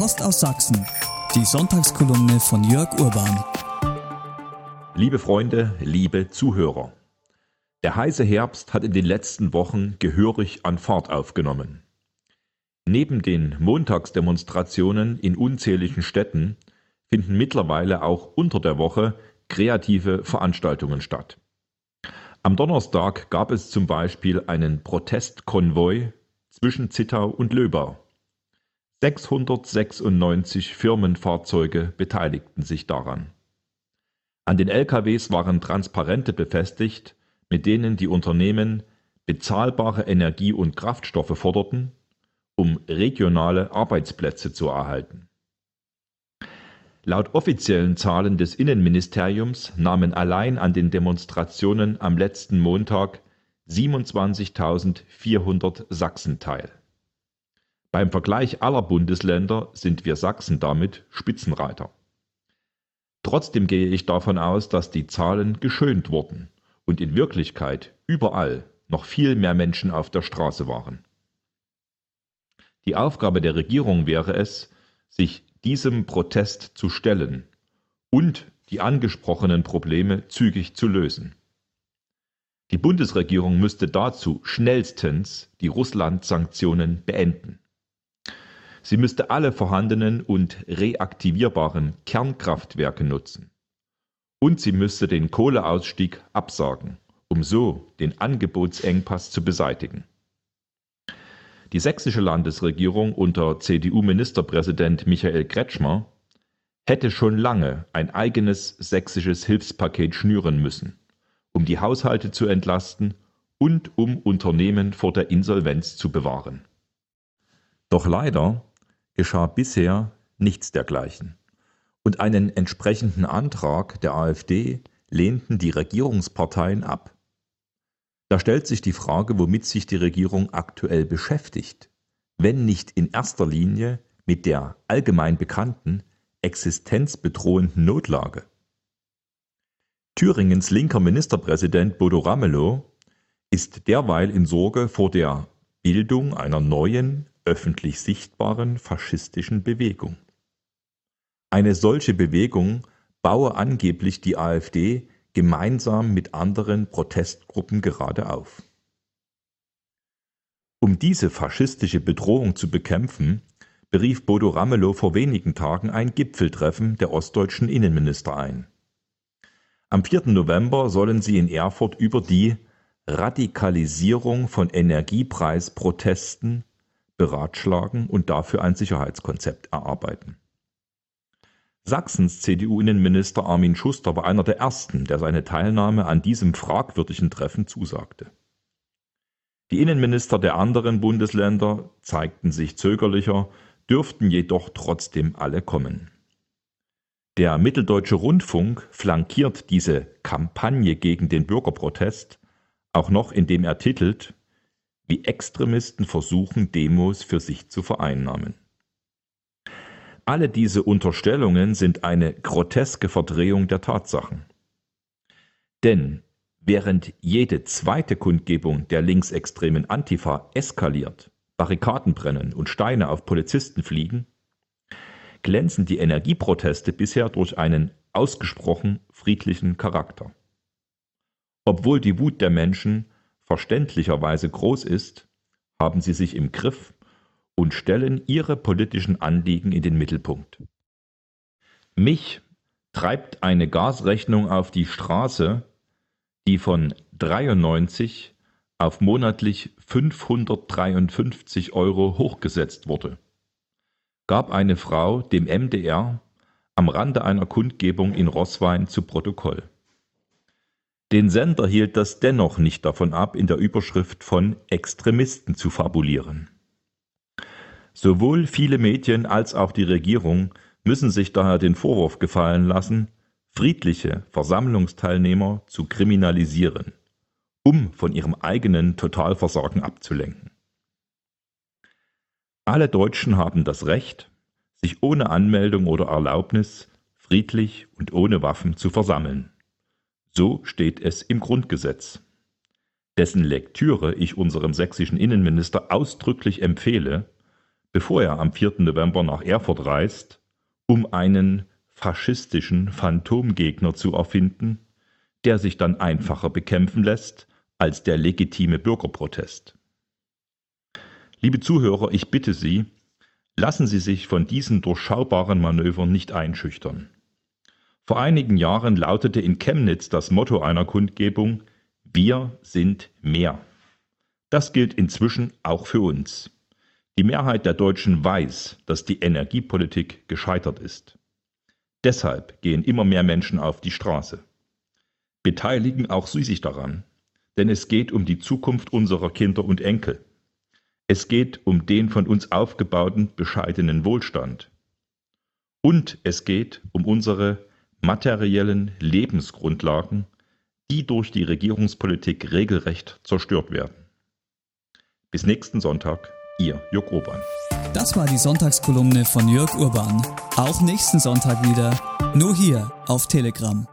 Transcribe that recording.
Post aus Sachsen. Die Sonntagskolumne von Jörg Urban. Liebe Freunde, liebe Zuhörer. Der heiße Herbst hat in den letzten Wochen gehörig an Fahrt aufgenommen. Neben den Montagsdemonstrationen in unzähligen Städten finden mittlerweile auch unter der Woche kreative Veranstaltungen statt. Am Donnerstag gab es zum Beispiel einen Protestkonvoi zwischen Zittau und Löbau. 696 Firmenfahrzeuge beteiligten sich daran. An den LKWs waren Transparente befestigt, mit denen die Unternehmen bezahlbare Energie und Kraftstoffe forderten, um regionale Arbeitsplätze zu erhalten. Laut offiziellen Zahlen des Innenministeriums nahmen allein an den Demonstrationen am letzten Montag 27.400 Sachsen teil. Beim Vergleich aller Bundesländer sind wir Sachsen damit Spitzenreiter. Trotzdem gehe ich davon aus, dass die Zahlen geschönt wurden und in Wirklichkeit überall noch viel mehr Menschen auf der Straße waren. Die Aufgabe der Regierung wäre es, sich diesem Protest zu stellen und die angesprochenen Probleme zügig zu lösen. Die Bundesregierung müsste dazu schnellstens die Russland-Sanktionen beenden. Sie müsste alle vorhandenen und reaktivierbaren Kernkraftwerke nutzen. Und sie müsste den Kohleausstieg absagen, um so den Angebotsengpass zu beseitigen. Die sächsische Landesregierung unter CDU-Ministerpräsident Michael Kretschmer hätte schon lange ein eigenes sächsisches Hilfspaket schnüren müssen, um die Haushalte zu entlasten und um Unternehmen vor der Insolvenz zu bewahren. Doch leider geschah bisher nichts dergleichen, und einen entsprechenden Antrag der AfD lehnten die Regierungsparteien ab. Da stellt sich die Frage, womit sich die Regierung aktuell beschäftigt, wenn nicht in erster Linie mit der allgemein bekannten existenzbedrohenden Notlage. Thüringens linker Ministerpräsident Bodo Ramelow ist derweil in Sorge vor der Bildung einer neuen, öffentlich sichtbaren faschistischen Bewegung. Eine solche Bewegung baue angeblich die AfD gemeinsam mit anderen Protestgruppen gerade auf. Um diese faschistische Bedrohung zu bekämpfen, berief Bodo Ramelow vor wenigen Tagen ein Gipfeltreffen der ostdeutschen Innenminister ein. Am 4. November sollen sie in Erfurt über die Radikalisierung von Energiepreisprotesten beratschlagen und dafür ein Sicherheitskonzept erarbeiten. Sachsens CDU-Innenminister Armin Schuster war einer der ersten, der seine Teilnahme an diesem fragwürdigen Treffen zusagte. Die Innenminister der anderen Bundesländer zeigten sich zögerlicher, dürften jedoch trotzdem alle kommen. Der Mitteldeutsche Rundfunk flankiert diese Kampagne gegen den Bürgerprotest auch noch, indem er titelt, wie Extremisten versuchen, Demos für sich zu vereinnahmen. Alle diese Unterstellungen sind eine groteske Verdrehung der Tatsachen. Denn während jede zweite Kundgebung der linksextremen Antifa eskaliert, Barrikaden brennen und Steine auf Polizisten fliegen, glänzen die Energieproteste bisher durch einen ausgesprochen friedlichen Charakter. Obwohl die Wut der Menschen verständlicherweise groß ist, haben sie sich im Griff und stellen ihre politischen Anliegen in den Mittelpunkt. Mich treibt eine Gasrechnung auf die Straße, die von 93 auf monatlich 553 Euro hochgesetzt wurde, gab eine Frau dem MDR am Rande einer Kundgebung in Roßwein zu Protokoll. Den Sender hielt das dennoch nicht davon ab, in der Überschrift von Extremisten zu fabulieren. Sowohl viele Medien als auch die Regierung müssen sich daher den Vorwurf gefallen lassen, friedliche Versammlungsteilnehmer zu kriminalisieren, um von ihrem eigenen Totalversagen abzulenken. Alle Deutschen haben das Recht, sich ohne Anmeldung oder Erlaubnis friedlich und ohne Waffen zu versammeln. So steht es im Grundgesetz, dessen Lektüre ich unserem sächsischen Innenminister ausdrücklich empfehle, bevor er am 4. November nach Erfurt reist, um einen faschistischen Phantomgegner zu erfinden, der sich dann einfacher bekämpfen lässt als der legitime Bürgerprotest. Liebe Zuhörer, ich bitte Sie, lassen Sie sich von diesen durchschaubaren Manövern nicht einschüchtern. Vor einigen Jahren lautete in Chemnitz das Motto einer Kundgebung Wir sind mehr. Das gilt inzwischen auch für uns. Die Mehrheit der Deutschen weiß, dass die Energiepolitik gescheitert ist. Deshalb gehen immer mehr Menschen auf die Straße. Beteiligen auch Sie sich daran, denn es geht um die Zukunft unserer Kinder und Enkel. Es geht um den von uns aufgebauten bescheidenen Wohlstand. Und es geht um unsere materiellen Lebensgrundlagen, die durch die Regierungspolitik regelrecht zerstört werden. Bis nächsten Sonntag, Ihr Jörg Urban. Das war die Sonntagskolumne von Jörg Urban. Auch nächsten Sonntag wieder, nur hier auf Telegram.